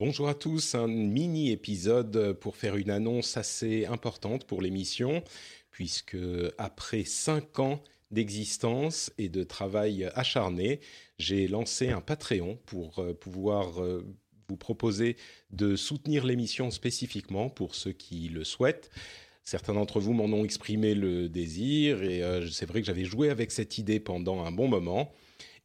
Bonjour à tous, un mini épisode pour faire une annonce assez importante pour l'émission, puisque après cinq ans d'existence et de travail acharné, j'ai lancé un Patreon pour euh, pouvoir euh, vous proposer de soutenir l'émission spécifiquement pour ceux qui le souhaitent. Certains d'entre vous m'en ont exprimé le désir et euh, c'est vrai que j'avais joué avec cette idée pendant un bon moment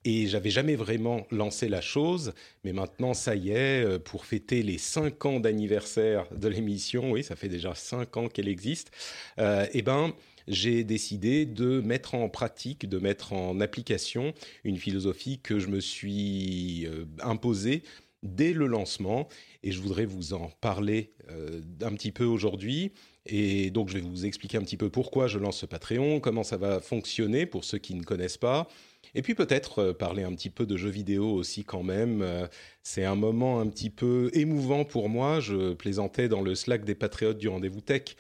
et j'avais jamais vraiment lancé la chose, mais maintenant ça y est, pour fêter les 5 ans d'anniversaire de l'émission, oui, ça fait déjà 5 ans qu'elle existe, euh, et ben j'ai décidé de mettre en pratique, de mettre en application une philosophie que je me suis euh, imposée dès le lancement et je voudrais vous en parler euh, un petit peu aujourd'hui. Et donc je vais vous expliquer un petit peu pourquoi je lance ce Patreon, comment ça va fonctionner pour ceux qui ne connaissent pas. Et puis peut-être euh, parler un petit peu de jeux vidéo aussi quand même. Euh, c'est un moment un petit peu émouvant pour moi. Je plaisantais dans le Slack des Patriotes du Rendez-vous Tech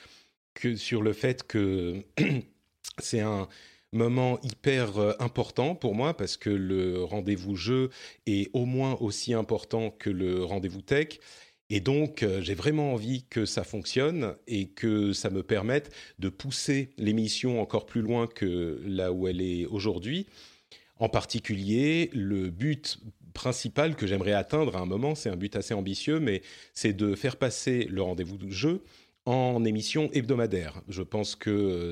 sur le fait que c'est un moment hyper euh, important pour moi parce que le rendez-vous jeu est au moins aussi important que le rendez-vous tech. Et donc, j'ai vraiment envie que ça fonctionne et que ça me permette de pousser l'émission encore plus loin que là où elle est aujourd'hui. En particulier, le but principal que j'aimerais atteindre à un moment, c'est un but assez ambitieux, mais c'est de faire passer le rendez-vous jeu en émission hebdomadaire. Je pense que,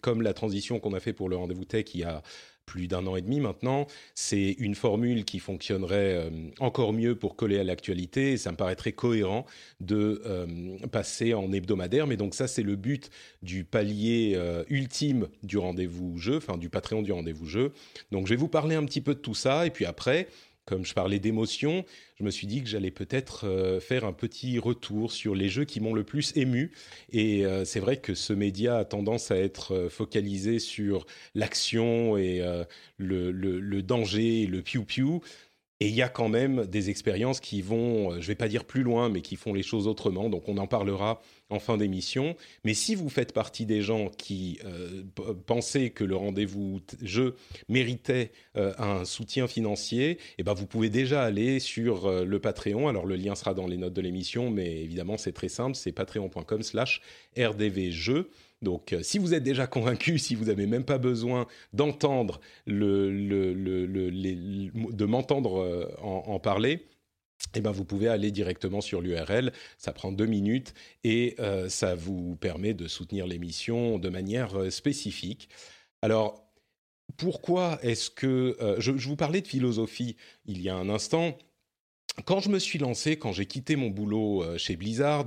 comme la transition qu'on a fait pour le rendez-vous tech il y a plus d'un an et demi maintenant, c'est une formule qui fonctionnerait euh, encore mieux pour coller à l'actualité. Ça me paraîtrait cohérent de euh, passer en hebdomadaire. Mais donc ça, c'est le but du palier euh, ultime du rendez-vous jeu, enfin du Patreon du rendez-vous jeu. Donc je vais vous parler un petit peu de tout ça. Et puis après, comme je parlais d'émotion, je me suis dit que j'allais peut-être euh, faire un petit retour sur les jeux qui m'ont le plus ému. Et euh, c'est vrai que ce média a tendance à être euh, focalisé sur l'action et le, danger, le piou-piou. Et il y a quand même des expériences qui vont, je ne vais pas dire plus loin, mais qui font les choses autrement. Donc on en parlera en fin d'émission. Mais si vous faites partie des gens qui euh, pensaient que le rendez-vous jeu méritait euh, un soutien financier, eh ben vous pouvez déjà aller sur euh, le Patreon. Alors le lien sera dans les notes de l'émission, mais évidemment c'est très simple, c'est patreon.com/slash rdvjeux. Donc, si vous êtes déjà convaincu, si vous n'avez même pas besoin d'entendre de m'entendre en, en, parler, eh ben, vous pouvez aller directement sur l'URL. Ça prend deux minutes et euh, ça vous permet de soutenir l'émission de manière euh, spécifique. Alors, pourquoi est-ce que... Euh, je, vous parlais de philosophie il y a un instant. Quand je me suis lancé, quand j'ai quitté mon boulot chez Blizzard,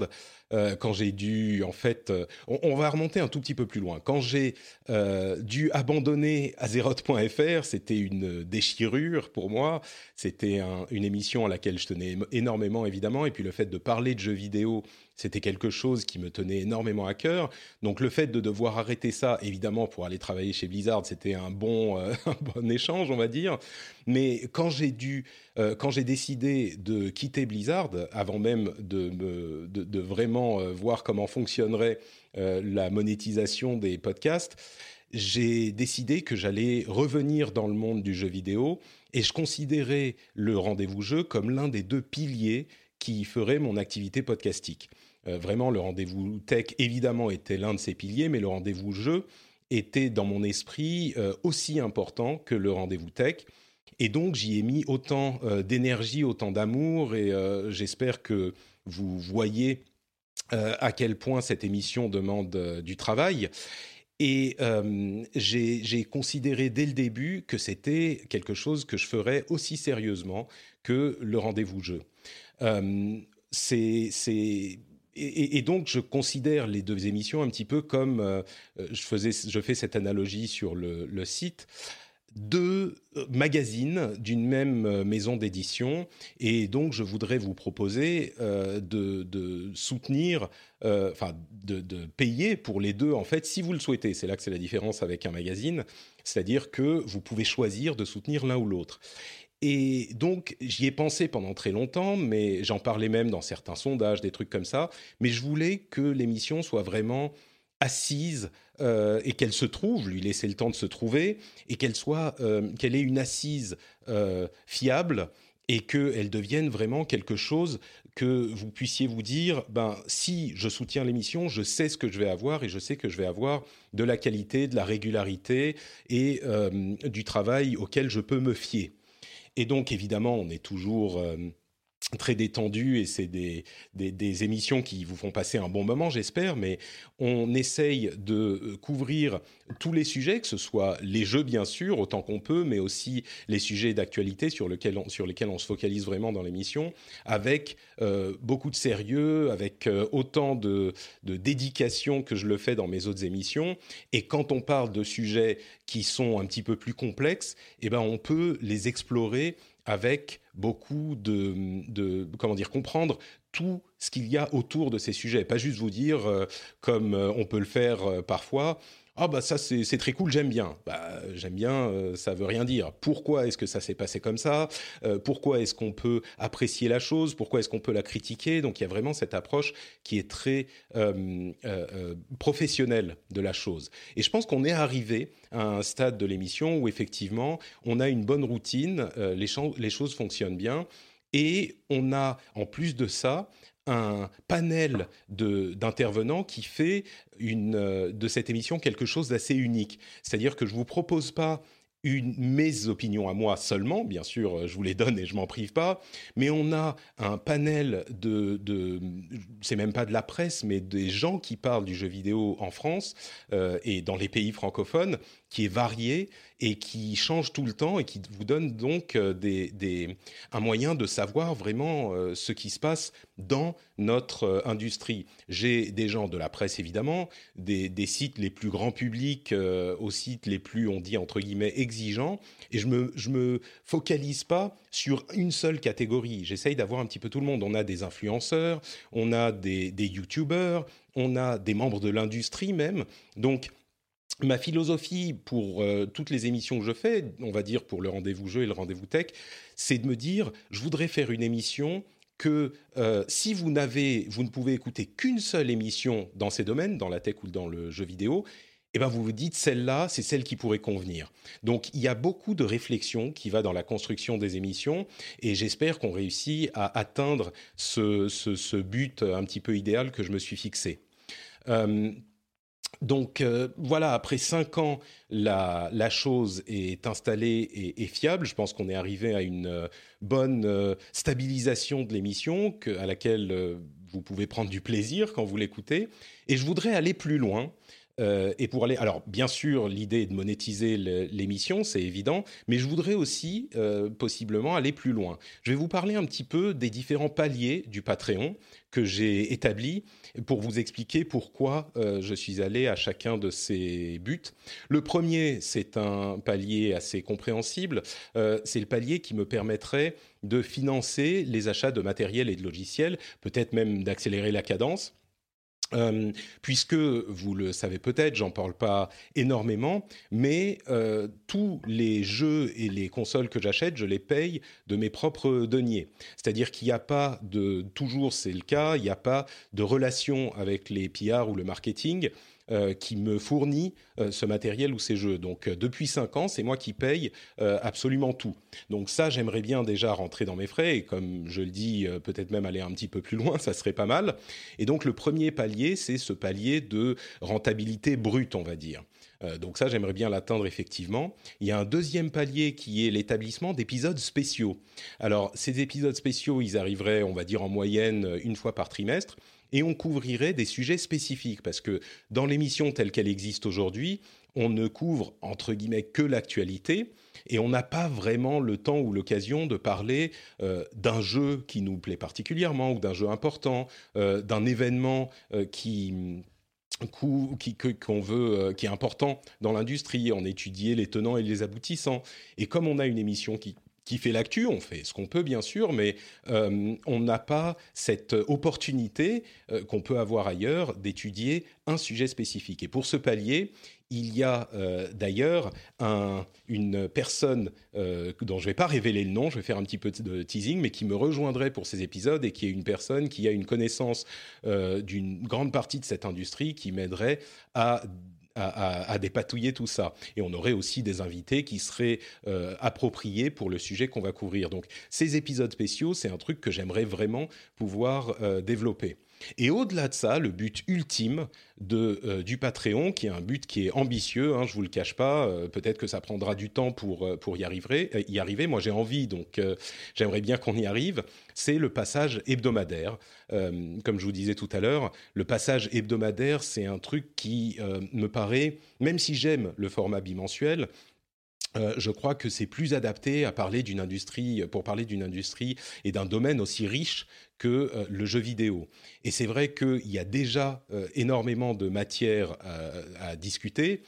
euh, quand j'ai dû, en fait, euh, on, va remonter un tout petit peu plus loin. Quand j'ai euh, dû abandonner Azeroth.fr, c'était une déchirure pour moi. C'était une émission à laquelle je tenais énormément, évidemment, et puis le fait de parler de jeux vidéo c'était quelque chose qui me tenait énormément à cœur. Donc le fait de devoir arrêter ça, évidemment, pour aller travailler chez Blizzard, c'était un bon, euh, un bon échange, on va dire. Mais quand j'ai dû, euh, quand j'ai décidé de quitter Blizzard, avant même de, de, vraiment euh, voir comment fonctionnerait la monétisation des podcasts, j'ai décidé que j'allais revenir dans le monde du jeu vidéo et je considérais le rendez-vous jeu comme l'un des deux piliers qui ferait mon activité podcastique. Euh, vraiment, le rendez-vous tech, évidemment, était l'un de ses piliers, mais le rendez-vous jeu était dans mon esprit euh, aussi important que le rendez-vous tech. Et donc, j'y ai mis autant euh, d'énergie, autant d'amour, et j'espère que vous voyez à quel point cette émission demande du travail. Et j'ai considéré dès le début que c'était quelque chose que je ferais aussi sérieusement que le rendez-vous jeu. c'est et, donc, je considère les deux émissions un petit peu comme euh, je, faisais, je fais cette analogie sur le, site. deux magazines d'une même maison d'édition et donc je voudrais vous proposer de, soutenir, enfin de, de, payer pour les deux en fait si vous le souhaitez. C'est là que c'est la différence avec un magazine, c'est-à-dire que vous pouvez choisir de soutenir l'un ou l'autre. Et donc, j'y ai pensé pendant très longtemps, mais j'en parlais même dans certains sondages, des trucs comme ça. Mais je voulais que l'émission soit vraiment assise euh, et qu'elle se trouve, lui laisser le temps de se trouver, et qu'elle soit, euh, qu'elle ait une assise euh, fiable et qu'elle devienne vraiment quelque chose que vous puissiez vous dire, ben si je soutiens l'émission, je sais ce que je vais avoir et je sais que je vais avoir de la qualité, de la régularité et du travail auquel je peux me fier. Et donc, évidemment, on est toujours euh, très détendu et c'est des, des, émissions qui vous font passer un bon moment, j'espère, mais on essaye de euh, couvrir tous les sujets, que ce soit les jeux, bien sûr, autant qu'on peut, mais aussi les sujets d'actualité sur, sur lesquels on se focalise vraiment dans l'émission, avec euh, beaucoup de sérieux, avec autant de, de dédication que je le fais dans mes autres émissions. Et quand on parle de sujets qui sont un petit peu plus complexes, eh ben on peut les explorer avec beaucoup de, comment dire comprendre tout ce qu'il y a autour de ces sujets, pas juste vous dire euh, comme euh, on peut le faire euh, parfois ah bah ça c'est très cool, j'aime bien. Bah j'aime bien, euh, ça veut rien dire. Pourquoi est-ce que ça s'est passé comme ça? Euh, Pourquoi est-ce qu'on peut apprécier la chose? Pourquoi est-ce qu'on peut la critiquer? Donc il y a vraiment cette approche qui est très euh, professionnelle de la chose. Et je pense qu'on est arrivé à un stade de l'émission où effectivement on a une bonne routine, les choses fonctionnent bien. Et on a, en plus de ça, un panel d'intervenants qui fait euh, de cette émission quelque chose d'assez unique. C'est-à-dire que je ne vous propose pas mes opinions à moi seulement, bien sûr, je vous les donne et je m'en prive pas, mais on a un panel de, de c'est même pas de la presse, mais des gens qui parlent du jeu vidéo en France euh, et dans les pays francophones, qui est varié et qui change tout le temps et qui vous donne donc euh, des, des, un moyen de savoir vraiment euh, ce qui se passe dans notre euh, industrie. J'ai des gens de la presse évidemment, des, des sites les plus grands publics aux sites les plus, on dit entre guillemets, exigeants, et je me, je me focalise pas sur une seule catégorie. J'essaye d'avoir un petit peu tout le monde. On a des influenceurs, on a des, des youtubeurs, on a des membres de l'industrie même. Donc ma philosophie pour euh, toutes les émissions que je fais, on va dire pour le rendez-vous jeu et le rendez-vous tech, c'est de me dire, je voudrais faire une émission que euh, si vous n'avez, vous ne pouvez écouter qu'une seule émission dans ces domaines, dans la tech ou dans le jeu vidéo, eh ben vous vous dites celle-là, c'est celle qui pourrait convenir. Donc il y a beaucoup de réflexion qui va dans la construction des émissions et j'espère qu'on réussit à atteindre ce, but un petit peu idéal que je me suis fixé. Euh, donc euh, voilà, après cinq ans, la, chose est installée et, fiable. Je pense qu'on est arrivé à une euh, bonne euh, stabilisation de l'émission à laquelle vous pouvez prendre du plaisir quand vous l'écoutez. Et je voudrais aller plus loin. et pour aller, alors bien sûr, l'idée est de monétiser l'émission, c'est évident, mais je voudrais aussi possiblement aller plus loin. Je vais vous parler un petit peu des différents paliers du Patreon que j'ai établi pour vous expliquer pourquoi euh, je suis allé à chacun de ces buts. Le premier, c'est un palier assez compréhensible. Euh, c'est le palier qui me permettrait de financer les achats de matériel et de logiciels, peut-être même d'accélérer la cadence. Euh, puisque vous le savez peut-être, j'en parle pas énormément, mais euh, tous les jeux et les consoles que j'achète, je les paye de mes propres deniers. C'est-à-dire qu'il n'y a pas de, toujours c'est le cas, il n'y a pas de relation avec les PR ou le marketing. Euh, qui me fournit euh, ce matériel ou ces jeux. Donc euh, depuis cinq ans, c'est moi qui paye absolument tout. Donc ça, j'aimerais bien déjà rentrer dans mes frais et comme je le dis, peut-être même aller un petit peu plus loin, ça serait pas mal. Et donc le premier palier, c'est ce palier de rentabilité brute, on va dire. donc ça, j'aimerais bien l'atteindre effectivement. Il y a un deuxième palier qui est l'établissement d'épisodes spéciaux. Alors ces épisodes spéciaux, ils arriveraient, on va dire en moyenne, une fois par trimestre et on couvrirait des sujets spécifiques parce que dans l'émission telle qu'elle existe aujourd'hui, on ne couvre entre guillemets que l'actualité et on n'a pas vraiment le temps ou l'occasion de parler euh, d'un jeu qui nous plaît particulièrement ou d'un jeu important, euh, d'un événement euh, qui qu'on veut, qui est important dans l'industrie, en étudier les tenants et les aboutissants. Et comme on a une émission qui qui fait l'actu, on fait ce qu'on peut bien sûr, mais euh, on n'a pas cette opportunité euh, qu'on peut avoir ailleurs d'étudier un sujet spécifique. Et pour ce palier, il y a euh, d'ailleurs une personne dont je ne vais pas révéler le nom, je vais faire un petit peu de teasing, mais qui me rejoindrait pour ces épisodes et qui est une personne qui a une connaissance d'une grande partie de cette industrie qui m'aiderait à à, dépatouiller tout ça. Et on aurait aussi des invités qui seraient euh, appropriés pour le sujet qu'on va couvrir. Donc ces épisodes spéciaux, c'est un truc que j'aimerais vraiment pouvoir euh, développer. Et au-delà de ça, le but ultime euh, du Patreon, qui est un but qui est ambitieux, hein, je vous le cache pas, euh, peut-être que ça prendra du temps pour, euh, pour y, arriver, y arriver. Moi, j'ai envie, donc j'aimerais bien qu'on y arrive. C'est le passage hebdomadaire. comme je vous disais tout à l'heure, le passage hebdomadaire, c'est un truc qui me paraît, même si j'aime le format bimensuel, je crois que c'est plus adapté à parler d'une industrie, pour parler d'une industrie et d'un domaine aussi riche que euh, le jeu vidéo. Et c'est vrai qu'il y a déjà euh, énormément de matière à discuter,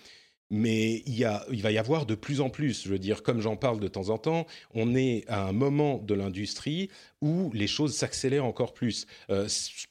mais il, y a, il va y avoir de plus en plus. Je veux dire, comme j'en parle de temps en temps, on est à un moment de l'industrie où les choses s'accélèrent encore plus.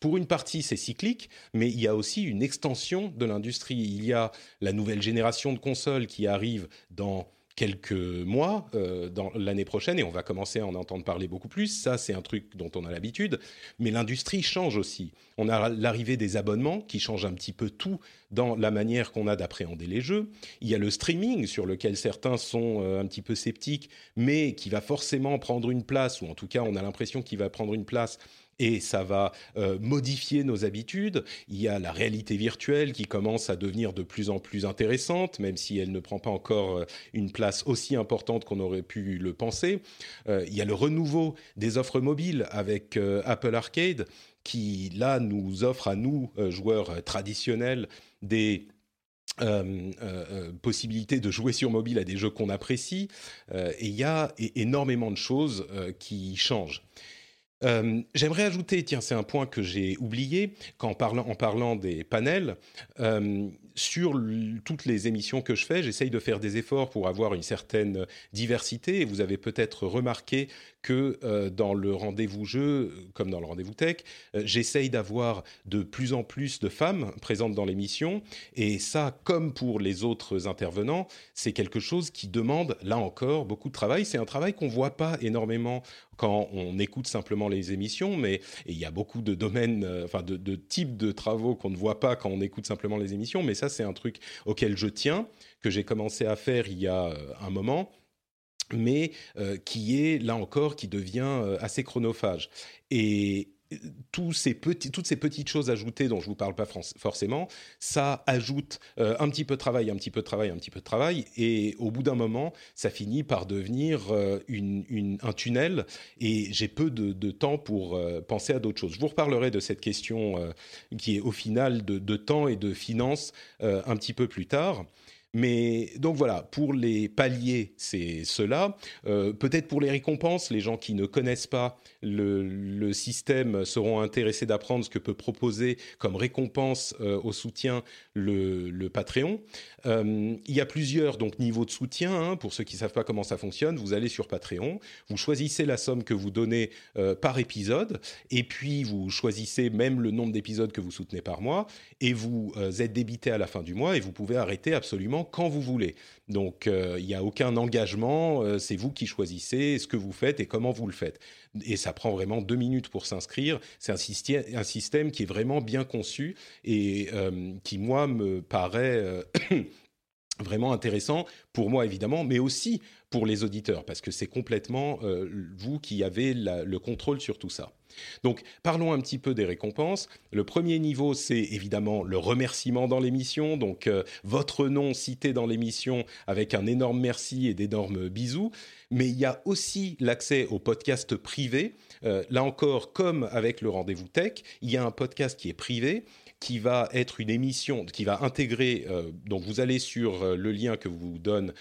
pour une partie, c'est cyclique, mais il y a aussi une extension de l'industrie. Il y a la nouvelle génération de consoles qui arrive dans quelques mois euh, dans l'année prochaine et on va commencer à en entendre parler beaucoup plus. Ça, c'est un truc dont on a l'habitude. Mais l'industrie change aussi. On a l'arrivée des abonnements qui changent un petit peu tout dans la manière qu'on a d'appréhender les jeux. Il y a le streaming sur lequel certains sont euh, un petit peu sceptiques, mais qui va forcément prendre une place, ou en tout cas on a l'impression qu'il va prendre une place et ça va euh, modifier nos habitudes. Il y a la réalité virtuelle qui commence à devenir de plus en plus intéressante, même si elle ne prend pas encore euh, une place aussi importante qu'on aurait pu le penser. Euh, il y a le renouveau des offres mobiles avec Apple Arcade qui, là, nous offre à nous, joueurs traditionnels, des possibilités de jouer sur mobile à des jeux qu'on apprécie. et il y a énormément de choses qui changent. Euh, j'aimerais ajouter, tiens, c'est un point que j'ai oublié quand parlant, en parlant des panels. Euh, sur toutes les émissions que je fais, j'essaye de faire des efforts pour avoir une certaine diversité. Et vous avez peut-être remarqué que euh, dans le rendez-vous jeu, comme dans le rendez-vous tech, euh, j'essaye d'avoir de plus en plus de femmes présentes dans l'émission. Et ça, comme pour les autres intervenants, c'est quelque chose qui demande, là encore, beaucoup de travail. C'est un travail qu'on voit pas énormément quand on écoute simplement les émissions, mais il y a beaucoup de domaines, euh, enfin de, de types de travaux qu'on ne voit pas quand on écoute simplement les émissions. Mais ça, c'est un truc auquel je tiens, que j'ai commencé à faire il y a un moment mais euh, qui est, là encore, qui devient euh, assez chronophage. Et euh, tous ces toutes ces petites choses ajoutées dont je ne vous parle pas forcément, ça ajoute un petit peu de travail, un petit peu de travail, un petit peu de travail, et au bout d'un moment, ça finit par devenir une, un tunnel, et j'ai peu de, temps pour penser à d'autres choses. Je vous reparlerai de cette question qui est au final de, de temps et de finances un petit peu plus tard. Mais donc voilà, pour les paliers, c'est cela. Euh, peut-être pour les récompenses, les gens qui ne connaissent pas le, système seront intéressés d'apprendre ce que peut proposer comme récompense euh, au soutien le, Patreon. Euh, il y a plusieurs donc niveaux de soutien. Hein. pour ceux qui ne savent pas comment ça fonctionne, vous allez sur Patreon, vous choisissez la somme que vous donnez par épisode, et puis vous choisissez même le nombre d'épisodes que vous soutenez par mois, et vous êtes débité à la fin du mois, et vous pouvez arrêter absolument quand vous voulez. Donc euh, il n'y a aucun engagement, euh, c'est vous qui choisissez ce que vous faites et comment vous le faites. Et ça prend vraiment deux minutes pour s'inscrire. C'est un, système qui est vraiment bien conçu et euh, qui, moi, me paraît... vraiment intéressant pour moi évidemment, mais aussi pour les auditeurs, parce que c'est complètement vous qui avez le contrôle sur tout ça. Donc parlons un petit peu des récompenses. Le premier niveau, c'est évidemment le remerciement dans l'émission, donc euh, votre nom cité dans l'émission avec un énorme merci et d'énormes bisous. Mais il y a aussi l'accès au podcast privé. Euh, là encore, comme avec le rendez-vous tech, il y a un podcast qui est privé qui va être une émission, qui va intégrer. donc vous allez sur le lien que vous donne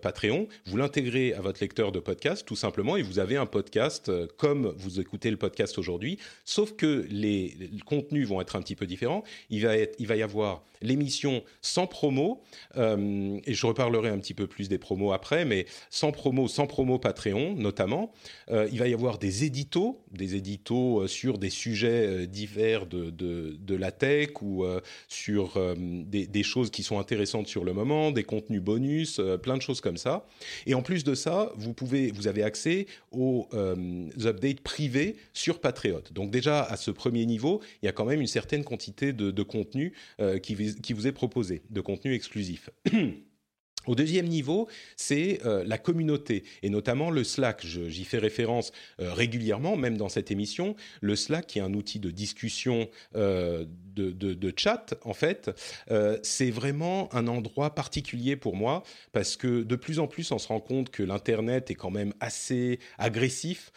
Patreon, vous l'intégrez à votre lecteur de podcast tout simplement, et vous avez un podcast comme vous écoutez le podcast aujourd'hui, sauf que les, contenus vont être un petit peu différents. Il va, y avoir l'émission sans promo, et je reparlerai un petit peu plus des promos après, mais sans promo, sans promo Patreon notamment. Euh, il va y avoir des éditos, des éditos euh, sur des sujets euh, divers de, de, la tech ou sur des, choses qui sont intéressantes sur le moment, des contenus bonus, plein de choses comme ça. Et en plus de ça, vous pouvez, vous avez accès aux updates privés sur Patreon. Donc déjà à ce premier niveau, il y a quand même une certaine quantité de, de contenu qui, qui vous est proposé, de contenu exclusif. Au deuxième niveau, c'est euh, la communauté, et notamment le Slack. J'y fais référence euh, régulièrement, même dans cette émission. Le Slack, qui est un outil de discussion, euh, de, chat, en fait, c'est vraiment un endroit particulier pour moi, parce que de plus en plus, on se rend compte que l'Internet est quand même assez agressif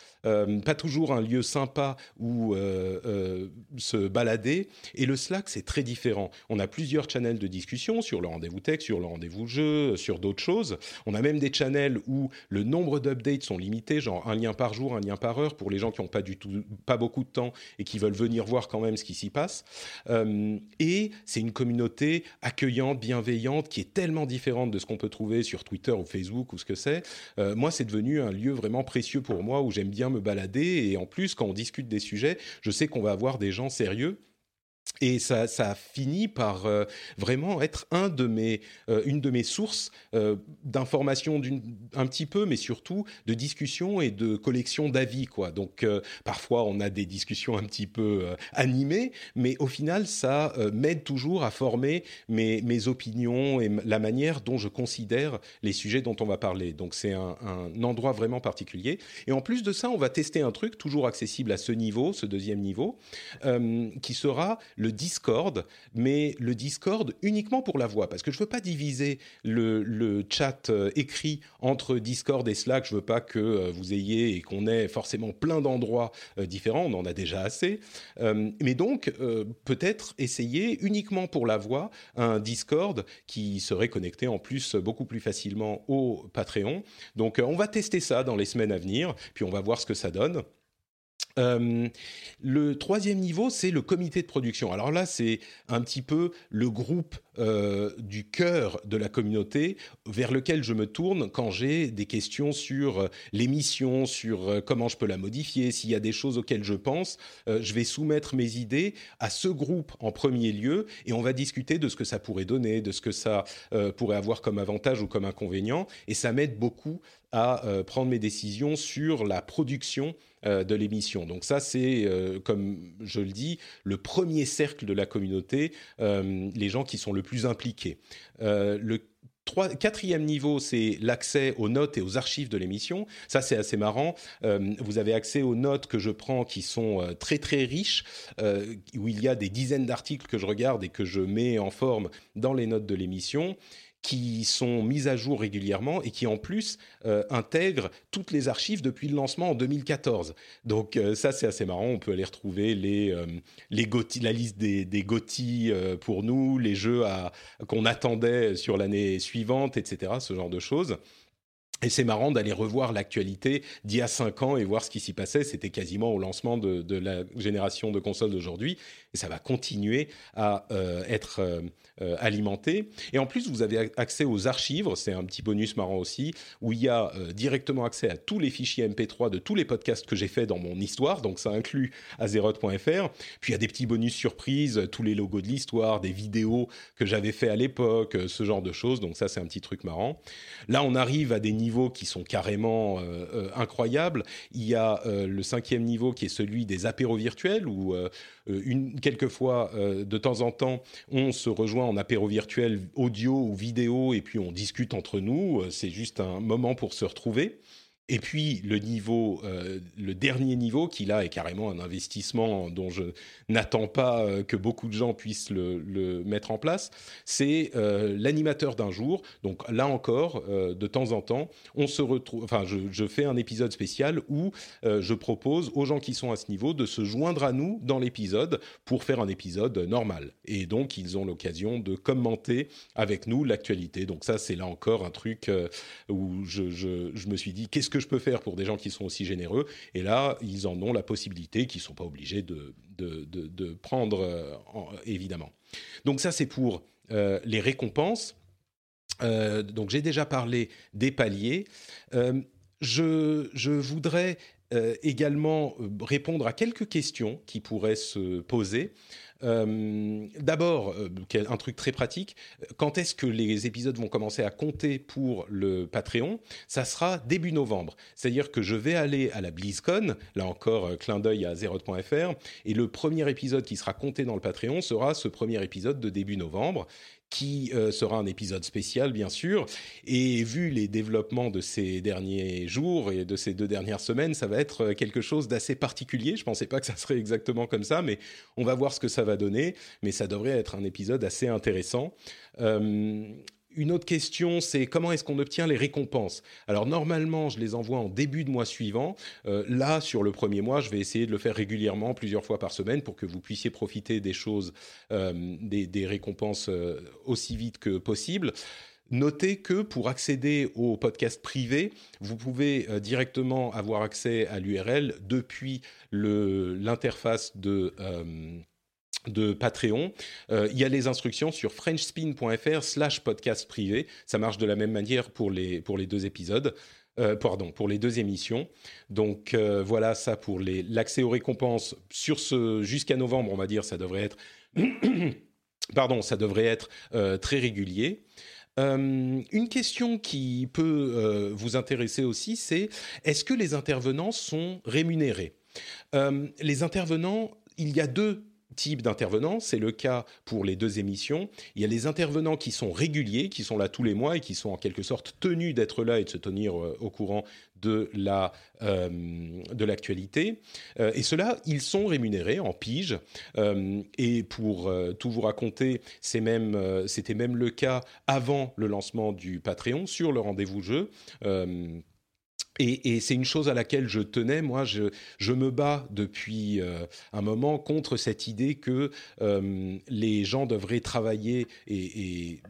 pas toujours un lieu sympa où se balader. Et le Slack, c'est très différent. On a plusieurs channels de discussion sur le rendez-vous tech, sur le rendez-vous jeu, sur d'autres choses. On a même des channels où le nombre d'updates sont limités, genre un lien par jour, un lien par heure, pour les gens qui n'ont pas du tout, pas beaucoup de temps et qui veulent venir voir quand même ce qui s'y passe. et c'est une communauté accueillante, bienveillante, qui est tellement différente de ce qu'on peut trouver sur Twitter ou Facebook ou ce que c'est. moi, c'est devenu un lieu vraiment précieux pour moi où j'aime bien me balader. Et en plus, quand on discute des sujets, je sais qu'on va avoir des gens sérieux et ça, ça a fini par euh, vraiment être euh, une de mes sources euh, d'informations un petit peu, mais surtout de discussions et de collection d'avis. Donc parfois on a des discussions un petit peu animées, mais au final ça m'aide toujours à former mes, mes, opinions et la manière dont je considère les sujets dont on va parler. Donc c'est un, un, endroit vraiment particulier. Et en plus de ça, on va tester un truc toujours accessible à ce niveau, ce deuxième niveau, qui sera le Discord, mais le Discord uniquement pour la voix, parce que je veux pas diviser le, chat euh, écrit entre Discord et Slack. Je veux pas que euh, vous ayez et qu'on ait forcément plein d'endroits euh, différents. On en a déjà assez. mais donc peut-être essayer uniquement pour la voix un Discord qui serait connecté en plus beaucoup plus facilement au Patreon. Donc on va tester ça dans les semaines à venir, puis on va voir ce que ça donne. Euh, le troisième niveau, c'est le comité de production. Alors là, c'est un petit peu le groupe euh, du cœur de la communauté vers lequel je me tourne quand j'ai des questions sur euh, l'émission, sur comment je peux la modifier, s'il y a des choses auxquelles je pense. je vais soumettre mes idées à ce groupe en premier lieu et on va discuter de ce que ça pourrait donner, de ce que ça pourrait avoir comme avantage ou comme inconvénient. Et ça m'aide beaucoup à prendre mes décisions sur la production euh, de l'émission. Donc ça, c'est, euh, comme je le dis, le premier cercle de la communauté, euh, les gens qui sont le plus impliqués. le quatrième niveau, c'est l'accès aux notes et aux archives de l'émission. Ça, c'est assez marrant. vous avez accès aux notes que je prends qui sont très très riches, où il y a des dizaines d'articles que je regarde et que je mets en forme dans les notes de l'émission qui sont mises à jour régulièrement et qui en plus euh, intègrent toutes les archives depuis le lancement en 2014. Donc euh, ça c'est assez marrant, on peut aller retrouver les, euh, les la liste des, des pour nous, les jeux qu'on attendait sur l'année suivante, etc. Ce genre de choses. Et c'est marrant d'aller revoir l'actualité d'il y a cinq ans et voir ce qui s'y passait. C'était quasiment au lancement de, la génération de consoles d'aujourd'hui. Et ça va continuer à être alimenté. Et en plus, vous avez accès aux archives, c'est un petit bonus marrant aussi, où il y a euh, directement accès à tous les fichiers MP3 de tous les podcasts que j'ai fait dans mon histoire, donc ça inclut azeroth.fr. Puis il y a des petits bonus surprises, tous les logos de l'histoire, des vidéos que j'avais fait à l'époque, euh, ce genre de choses, donc ça c'est un petit truc marrant. Là, on arrive à des niveaux qui sont carrément incroyables. Il y a le cinquième niveau qui est celui des apéros virtuels, où une, quelquefois, de temps en temps, on se rejoint en apéro virtuel audio ou vidéo et puis on discute entre nous. Euh, c'est juste un moment pour se retrouver. Et puis euh, le dernier niveau, qui là est carrément un investissement dont je n'attends pas euh, que beaucoup de gens puissent le, mettre en place, c'est euh, l'animateur d'un jour. Donc là encore, de temps en temps, on se retrouve. Enfin, je, fais un épisode spécial où je propose aux gens qui sont à ce niveau de se joindre à nous dans l'épisode pour faire un épisode normal. Et donc ils ont l'occasion de commenter avec nous l'actualité. Donc ça, c'est là encore un truc où je, me suis dit qu'est-ce que je peux faire pour des gens qui sont aussi généreux Et là, ils en ont la possibilité, qui ne sont pas obligés de, de, prendre, euh, évidemment. Donc ça, c'est pour euh, les récompenses. Euh, donc j'ai déjà parlé des paliers. je, je, voudrais également répondre à quelques questions qui pourraient se poser. Euh, d'abord, euh, un truc très pratique, quand est-ce que les épisodes vont commencer à compter pour le Patreon? Ça sera début novembre. C'est-à-dire que je vais aller à la BlizzCon, là encore, euh, clin d'œil à Zerot.fr, et le premier épisode qui sera compté dans le Patreon sera ce premier épisode de début novembre qui euh, sera un épisode spécial, bien sûr. Et vu les développements de ces derniers jours et de ces deux dernières semaines, ça va être euh, quelque chose d'assez particulier. Je ne pensais pas que ça serait exactement comme ça, mais on va voir ce que ça va donner. Mais ça devrait être un épisode assez intéressant. Euh, une autre question, c'est comment est-ce qu'on obtient les récompenses? Alors normalement, je les envoie en début de mois suivant. Euh, là, sur le premier mois, je vais essayer de le faire régulièrement, plusieurs fois par semaine, pour que vous puissiez profiter des choses, euh, des, récompenses euh, aussi vite que possible. Notez que pour accéder au podcast privé, vous pouvez directement avoir accès à l'URL depuis l'interface de de Patreon. Euh, il y a les instructions sur frenchspin.fr slash podcast privé. Ça marche de la même manière pour les, pour les deux épisodes. Euh, pardon, pour les deux émissions. Donc euh, voilà ça pour l'accès aux récompenses sur ce jusqu'à novembre, on va dire, ça devrait être pardon, ça devrait être très régulier. une question qui peut vous intéresser aussi, c'est est-ce que les intervenants sont rémunérés? Les intervenants, il y a deux type d'intervenants. C'est le cas pour les deux émissions. Il y a les intervenants qui sont réguliers, qui sont là tous les mois et qui sont en quelque sorte tenus d'être là et de se tenir euh, au courant de la euh, de l'actualité. Euh, et ceux-là, ils sont rémunérés en pige. et pour tout vous raconter, c'est même c'était même le cas avant le lancement du Patreon sur le rendez-vous jeu. Et, c'est une chose à laquelle je tenais. Moi, je, me bats depuis euh, un moment contre cette idée que euh, les gens devraient travailler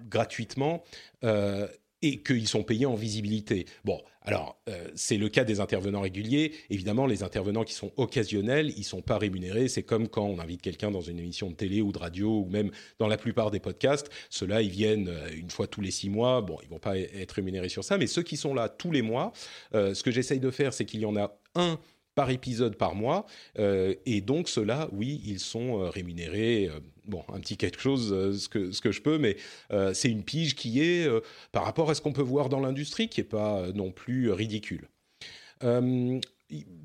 gratuitement. Euh, et qu'ils sont payés en visibilité. Bon, alors euh, c'est le cas des intervenants réguliers. Évidemment, les intervenants qui sont occasionnels, ils sont pas rémunérés. C'est comme quand on invite quelqu'un dans une émission de télé ou de radio ou même dans la plupart des podcasts. Ceux-là, ils viennent euh, une fois tous les six mois. Bon, ils vont pas être rémunérés sur ça, mais ceux qui sont là tous les mois, euh, ce que j'essaye de faire, c'est qu'il y en a un par épisode par mois. et donc, ceux-là, oui, ils sont rémunérés bon, un petit quelque chose, euh, ce, que, je peux, mais euh, c'est une pige qui est, euh, par rapport à ce qu'on peut voir dans l'industrie, qui n'est pas non plus ridicule.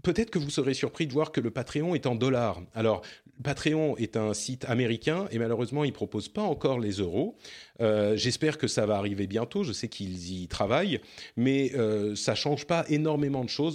Peut-être que vous serez surpris de voir que le Patreon est en dollars. Alors, Patreon est un site américain et malheureusement, il ne propose pas encore les euros. J'espère que ça va arriver bientôt. Je sais qu'ils y travaillent, mais ça ne change pas énormément de choses.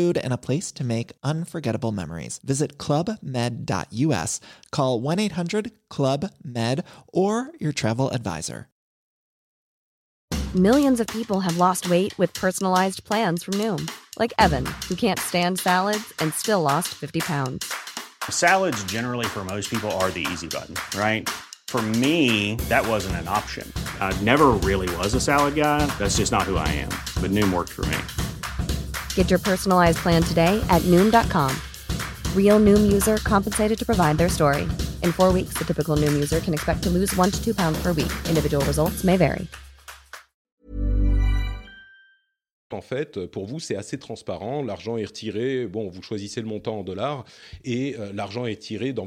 food, and a place to make unforgettable memories. Visit clubmed.us, call 1 800 Club Med, or your travel advisor. Millions of people have lost weight with personalized plans from Noom, like Evan, who can't stand salads and still lost 50 pounds. Salads, generally, for most people, are the easy button, right? For me, that wasn't an option. I never really was a salad guy. That's just not who I am. But Noom worked for me. Get your personalized plan today at noom.com. Real noom user compensated to provide their story. In four weeks, the typical noom user can expect to lose one to two pounds per week. Individual results may vary. en fait, pour vous, c'est assez transparent. L'argent est retiré. Bon, vous choisissez le montant en dollars et l'argent est tiré dans,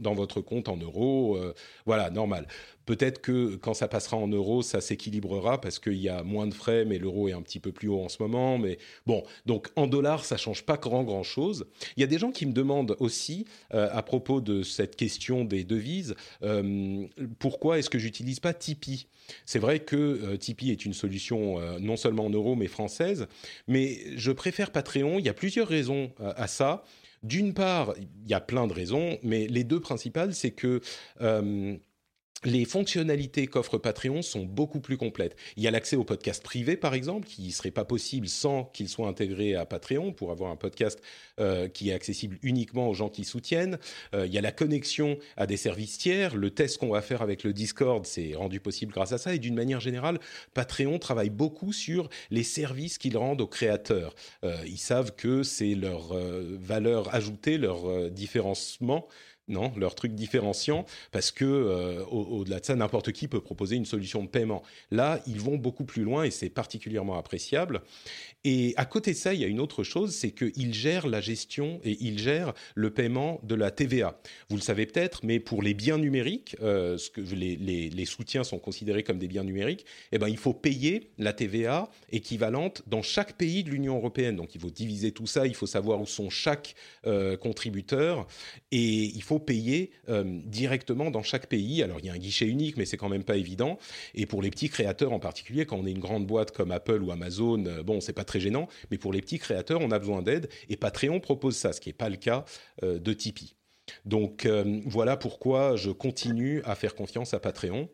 dans, votre compte en euros. voilà, normal. Peut-être que quand ça passera en euros, ça s'équilibrera parce qu'il y a moins de frais, mais l'euro est un petit peu plus haut en ce moment. Mais bon, donc en dollars, ça change pas grand grand chose. Il y a des gens qui me demandent aussi euh, à propos de cette question des devises, euh, pourquoi est-ce que j'utilise pas Tipeee? C'est vrai que euh, Tipeee est une solution non seulement en euros mais française, mais je préfère Patreon. Il y a plusieurs raisons à ça. D'une part, il y a plein de raisons, mais les deux principales, c'est que les fonctionnalités qu'offre Patreon sont beaucoup plus complètes. Il y a l'accès au podcast privé, par exemple, qui ne serait pas possible sans qu'il soit intégré à Patreon pour avoir un podcast euh, qui est accessible uniquement aux gens qui soutiennent. Euh, il y a la connexion à des services tiers. Le test qu'on va faire avec le Discord, c'est rendu possible grâce à ça. Et d'une manière générale, Patreon travaille beaucoup sur les services qu'ils rendent aux créateurs. Euh, ils savent que c'est leur valeur ajoutée, leur différencement non, leur truc différenciant, parce que euh, au-delà de ça, n'importe qui peut proposer une solution de paiement. Là, ils vont beaucoup plus loin et c'est particulièrement appréciable. Et à côté de ça, il y a une autre chose, c'est qu'ils gèrent la gestion et ils gèrent le paiement de la TVA. Vous le savez peut-être, mais pour les biens numériques, euh, les, soutiens sont considérés comme des biens numériques, eh ben, il faut payer la TVA équivalente dans chaque pays de l'Union européenne. Donc il faut diviser tout ça, il faut savoir où sont chaque euh, contributeur et il faut payer euh, directement dans chaque pays. Alors il y a un guichet unique, mais c'est quand même pas évident. Et pour les petits créateurs en particulier, quand on est une grande boîte comme Apple ou Amazon, bon, c'est pas très gênant. Mais pour les petits créateurs, on a besoin d'aide. Et Patreon propose ça, ce qui n'est pas le cas euh, de Tipeee. Donc voilà pourquoi je continue à faire confiance à Patreon.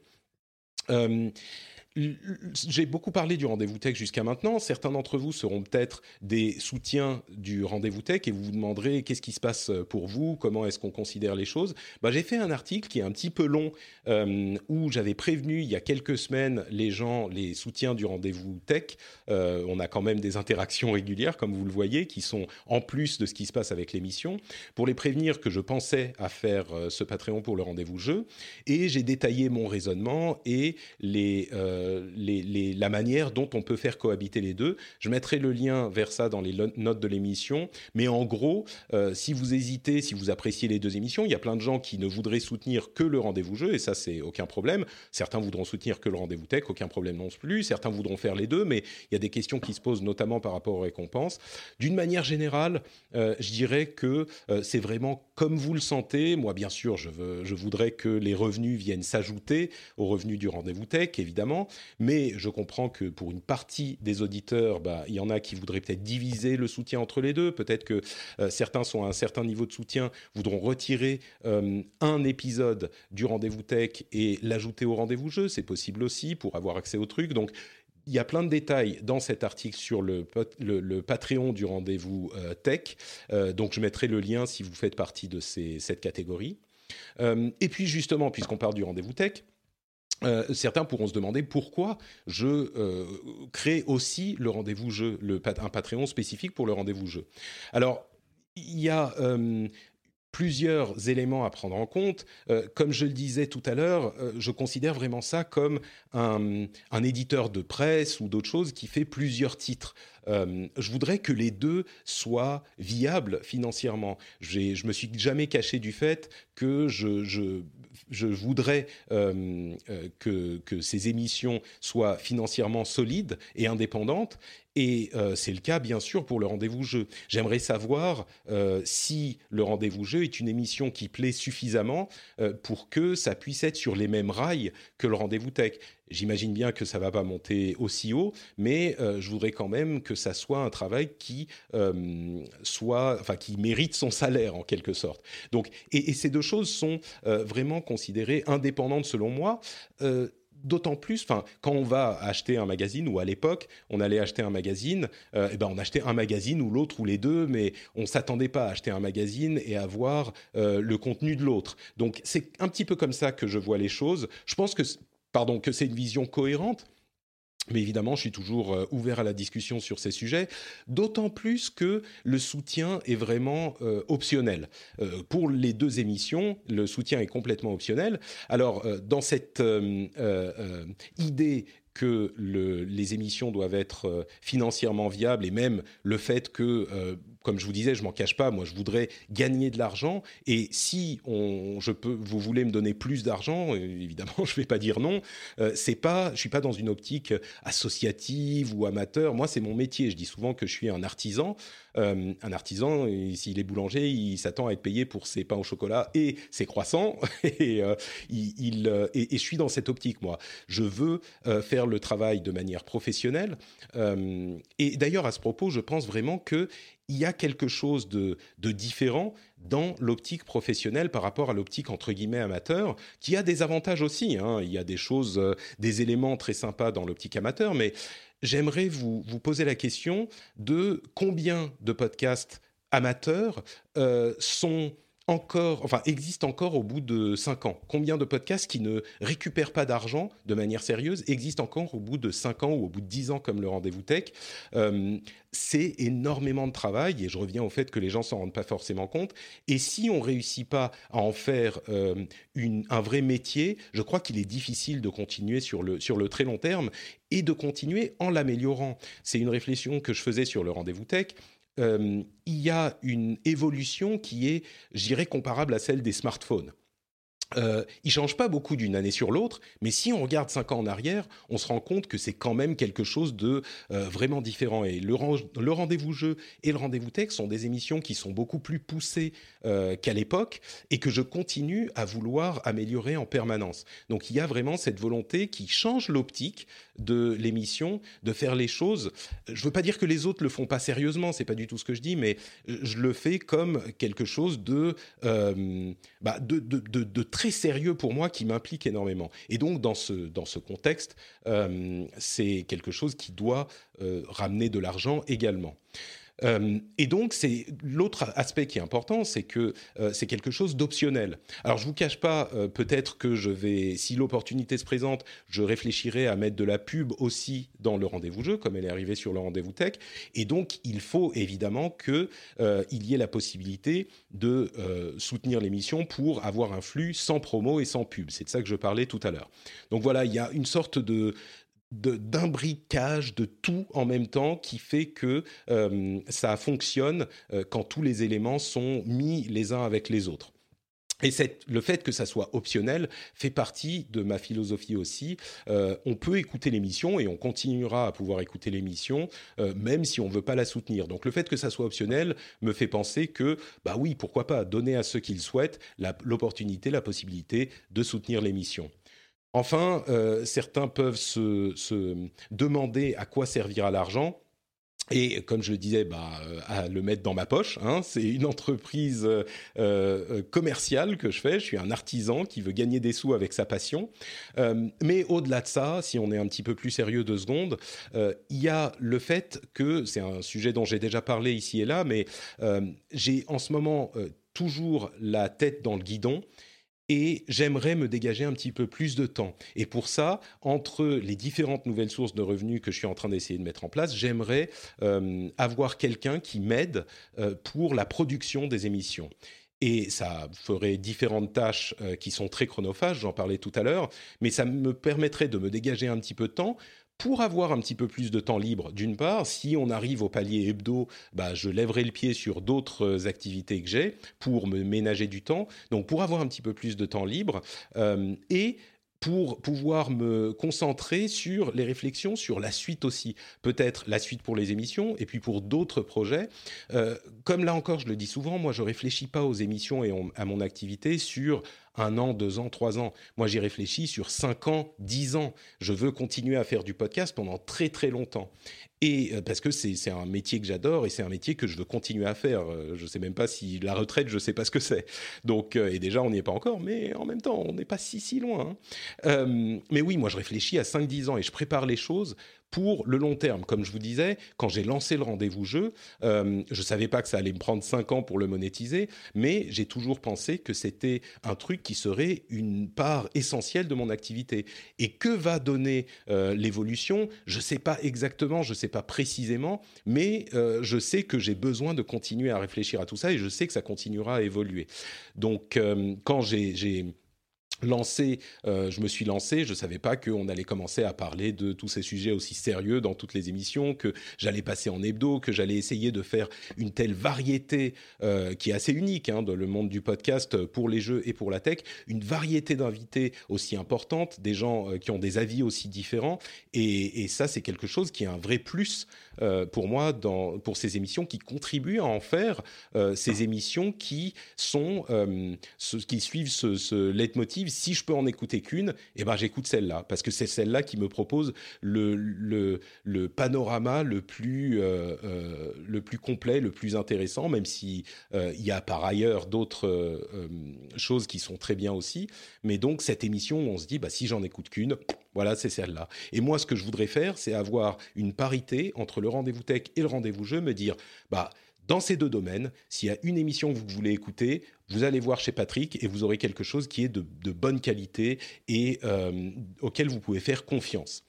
J'ai beaucoup parlé du rendez-vous tech jusqu'à maintenant. Certains d'entre vous seront peut-être des soutiens du rendez-vous tech et vous vous demanderez qu'est-ce qui se passe pour vous, comment est-ce qu'on considère les choses. Bah, J'ai fait un article qui est un petit peu long euh, où j'avais prévenu il y a quelques semaines les gens, les soutiens du rendez-vous tech. Euh, on a quand même des interactions régulières, comme vous le voyez, qui sont en plus de ce qui se passe avec l'émission, pour les prévenir que je pensais à faire euh, ce Patreon pour le rendez-vous jeu. Et j'ai détaillé mon raisonnement et les euh, la manière dont on peut faire cohabiter les deux. Je mettrai le lien vers ça dans les notes de l'émission. Mais en gros, euh, si vous hésitez, si vous appréciez les deux émissions, il y a plein de gens qui ne voudraient soutenir que le rendez-vous jeu, et ça, c'est aucun problème. Certains voudront soutenir que le rendez-vous tech, aucun problème non plus. Certains voudront faire les deux, mais il y a des questions qui se posent notamment par rapport aux récompenses. D'une manière générale, euh, je dirais que c'est vraiment comme vous le sentez. Moi, bien sûr, je voudrais que les revenus viennent s'ajouter aux revenus du rendez-vous tech, évidemment. Mais je comprends que pour une partie des auditeurs, bah, il y en a qui voudraient peut-être diviser le soutien entre les deux. Peut-être que euh, certains sont à un certain niveau de soutien, voudront retirer euh, un épisode du rendez-vous tech et l'ajouter au rendez-vous jeu. C'est possible aussi pour avoir accès au truc. Donc, il y a plein de détails dans cet article sur le, Patreon du rendez-vous euh, tech. donc, je mettrai le lien si vous faites partie de cette catégorie. et puis, justement, puisqu'on parle du rendez-vous tech, euh, certains pourront se demander pourquoi je euh, crée aussi le rendez-vous jeu, un Patreon spécifique pour le rendez-vous jeu. Alors, il y a euh, plusieurs éléments à prendre en compte. comme je le disais tout à l'heure, je considère vraiment ça comme un, éditeur de presse ou d'autres choses qui fait plusieurs titres. je voudrais que les deux soient viables financièrement. Je me suis jamais caché du fait que je je voudrais euh, euh, que, que, ces émissions soient financièrement solides et indépendantes. Et euh, c'est le cas, bien sûr, pour le rendez-vous jeu. J'aimerais savoir si le rendez-vous jeu est une émission qui plaît suffisamment pour que ça puisse être sur les mêmes rails que le rendez-vous tech. J'imagine bien que ça va pas monter aussi haut, mais euh, je voudrais quand même que ça soit un travail qui euh, soit, enfin, qui mérite son salaire en quelque sorte. Donc, et, ces deux choses sont euh, vraiment considérées indépendantes selon moi. D'autant plus, enfin, quand on va acheter un magazine ou à l'époque, on allait acheter un magazine, et eh ben on achetait un magazine ou l'autre ou les deux, mais on s'attendait pas à acheter un magazine et à voir le contenu de l'autre. Donc c'est un petit peu comme ça que je vois les choses. Je pense que pardon, que c'est une vision cohérente. Mais évidemment, je suis toujours euh, ouvert à la discussion sur ces sujets, d'autant plus que le soutien est vraiment euh, optionnel. Euh, pour les deux émissions, le soutien est complètement optionnel. Alors, dans cette idée que le, les émissions doivent être financièrement viables et même le fait que comme je vous disais, je m'en cache pas. Moi, je voudrais gagner de l'argent. Et si on, je peux, vous voulez me donner plus d'argent, euh, évidemment, je vais pas dire non. Euh, c'est pas, je suis pas dans une optique associative ou amateur. Moi, c'est mon métier. Je dis souvent que je suis un artisan. Euh, un artisan, s'il est boulanger, il s'attend à être payé pour ses pains au chocolat et ses croissants. euh, et, et, je suis dans cette optique, moi. Je veux faire le travail de manière professionnelle. et d'ailleurs, à ce propos, je pense vraiment que il y a quelque chose de, différent dans l'optique professionnelle par rapport à l'optique entre guillemets amateur, qui a des avantages aussi. Hein. Il y a des choses, des éléments très sympas dans l'optique amateur, mais j'aimerais vous, vous poser la question de combien de podcasts amateurs euh, sont encore, enfin, existent encore au bout de 5 ans Combien de podcasts qui ne récupèrent pas d'argent de manière sérieuse existent encore au bout de 5 ans ou au bout de 10 ans comme le rendez-vous tech? Euh, C'est énormément de travail et je reviens au fait que les gens s'en rendent pas forcément compte. Et si on réussit pas à en faire euh, un vrai métier, je crois qu'il est difficile de continuer sur le, très long terme et de continuer en l'améliorant. C'est une réflexion que je faisais sur le rendez-vous tech il y a une évolution qui est, je dirais, comparable à celle des smartphones. Euh, il change pas beaucoup d'une année sur l'autre, mais si on regarde cinq ans en arrière, on se rend compte que c'est quand même quelque chose de euh, vraiment différent. Et le, rendez-vous jeu et le rendez-vous tech sont des émissions qui sont beaucoup plus poussées euh, qu'à l'époque et que je continue à vouloir améliorer en permanence. Donc il y a vraiment cette volonté qui change l'optique de l'émission, de faire les choses. Je veux pas dire que les autres le font pas sérieusement, c'est pas du tout ce que je dis, mais je le fais comme quelque chose de, euh, bah de, très sérieux pour moi qui m'implique énormément. Et donc dans ce, dans ce contexte, euh, c'est quelque chose qui doit euh, ramener de l'argent également. Euh, et donc, c'est l'autre aspect qui est important, c'est que euh, c'est quelque chose d'optionnel. Alors, je vous cache pas, euh, peut-être que je vais, si l'opportunité se présente, je réfléchirai à mettre de la pub aussi dans le rendez-vous jeu, comme elle est arrivée sur le rendez-vous tech. Et donc, il faut évidemment que il y ait la possibilité de soutenir l'émission pour avoir un flux sans promo et sans pub. C'est de ça que je parlais tout à l'heure. Donc voilà, il y a une sorte de d'imbriquage de, tout en même temps qui fait que euh, ça fonctionne euh, quand tous les éléments sont mis les uns avec les autres. Et le fait que ça soit optionnel fait partie de ma philosophie aussi. Euh, on peut écouter l'émission et on continuera à pouvoir écouter l'émission même si on ne veut pas la soutenir. Donc le fait que ça soit optionnel me fait penser que, bah oui, pourquoi pas donner à ceux qui le souhaitent l'opportunité, la possibilité de soutenir l'émission. Enfin, euh, certains peuvent se, demander à quoi servira l'argent. Et comme je le disais, bah, euh, à le mettre dans ma poche. Hein. c'est une entreprise euh, commerciale que je fais. Je suis un artisan qui veut gagner des sous avec sa passion. mais au-delà de ça, si on est un petit peu plus sérieux deux secondes, il y a le fait que c'est un sujet dont j'ai déjà parlé ici et là, mais j'ai en ce moment toujours la tête dans le guidon et j'aimerais me dégager un petit peu plus de temps. Et pour ça, entre les différentes nouvelles sources de revenus que je suis en train d'essayer de mettre en place, j'aimerais euh, avoir quelqu'un qui m'aide euh, pour la production des émissions. Et ça ferait différentes tâches euh, qui sont très chronophages, j'en parlais tout à l'heure, mais ça me permettrait de me dégager un petit peu de temps pour avoir un petit peu plus de temps libre, d'une part, si on arrive au palier hebdo, bah, je lèverai le pied sur d'autres activités que j'ai pour me ménager du temps. Donc, pour avoir un petit peu plus de temps libre euh, et pour pouvoir me concentrer sur les réflexions sur la suite aussi. Peut-être la suite pour les émissions et puis pour d'autres projets. Euh, comme là encore, je le dis souvent, moi je réfléchis pas aux émissions et à mon activité sur un an, deux ans, trois ans. Moi, j'y réfléchis sur cinq ans, dix ans. Je veux continuer à faire du podcast pendant très très longtemps. Et euh, parce que c'est un métier que j'adore et c'est un métier que je veux continuer à faire. Euh, je ne sais même pas si la retraite, je ne sais pas ce que c'est. Donc, euh, et déjà, on n'y est pas encore, mais en même temps, on n'est pas si si loin. Hein. mais oui, moi, je réfléchis à 5-10 ans et je prépare les choses pour le long terme. Comme je vous disais, quand j'ai lancé le rendez-vous jeu, euh, je savais pas que ça allait me prendre cinq ans pour le monétiser, mais j'ai toujours pensé que c'était un truc qui serait une part essentielle de mon activité. Et que va donner euh, l'évolution? Je sais pas exactement, je sais pas précisément, mais euh, je sais que j'ai besoin de continuer à réfléchir à tout ça et je sais que ça continuera à évoluer. Donc, euh, quand j'ai lancé, euh, je me suis lancé, je ne savais pas qu'on allait commencer à parler de tous ces sujets aussi sérieux dans toutes les émissions, que j'allais passer en hebdo, que j'allais essayer de faire une telle variété euh, qui est assez unique hein, dans le monde du podcast pour les jeux et pour la tech, une variété d'invités aussi importante, des gens euh, qui ont des avis aussi différents, et, et ça c'est quelque chose qui est un vrai plus pour moi dans, pour ces émissions, qui contribuent à en faire ces émissions qui sont, ce, qui suivent ce, ce leitmotiv si je peux en écouter qu'une, eh ben j'écoute celle-là parce que c'est celle-là qui me propose le, le, le panorama le plus euh, euh, le plus complet, le plus intéressant, même si euh, il y a par ailleurs d'autres choses qui sont très bien aussi. Mais donc cette émission, on se dit bah si j'en écoute qu'une, voilà c'est celle-là. Et moi ce que je voudrais faire, c'est avoir une parité entre le rendez-vous tech et le rendez-vous jeu, me dire bah dans ces deux domaines, s'il y a une émission que vous voulez écouter, vous allez voir chez Patrick et vous aurez quelque chose qui est de, bonne qualité et euh, auquel vous pouvez faire confiance.